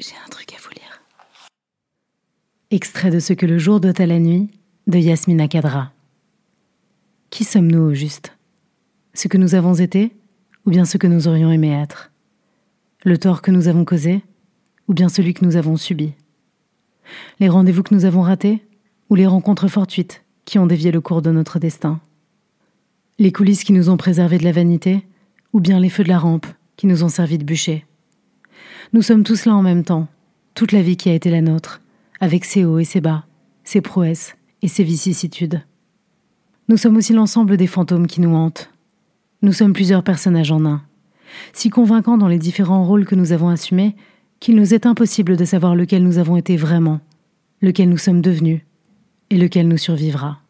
J'ai un truc à vous lire. Extrait de Ce que le jour doit à la nuit de Yasmina Kadra. Qui sommes-nous au juste? Ce que nous avons été ou bien ce que nous aurions aimé être? Le tort que nous avons causé ou bien celui que nous avons subi? Les rendez-vous que nous avons ratés ou les rencontres fortuites qui ont dévié le cours de notre destin? Les coulisses qui nous ont préservés de la vanité ou bien les feux de la rampe qui nous ont servi de bûcher? Nous sommes tous là en même temps, toute la vie qui a été la nôtre, avec ses hauts et ses bas, ses prouesses et ses vicissitudes. Nous sommes aussi l'ensemble des fantômes qui nous hantent. Nous sommes plusieurs personnages en un, si convaincants dans les différents rôles que nous avons assumés qu'il nous est impossible de savoir lequel nous avons été vraiment, lequel nous sommes devenus et lequel nous survivra.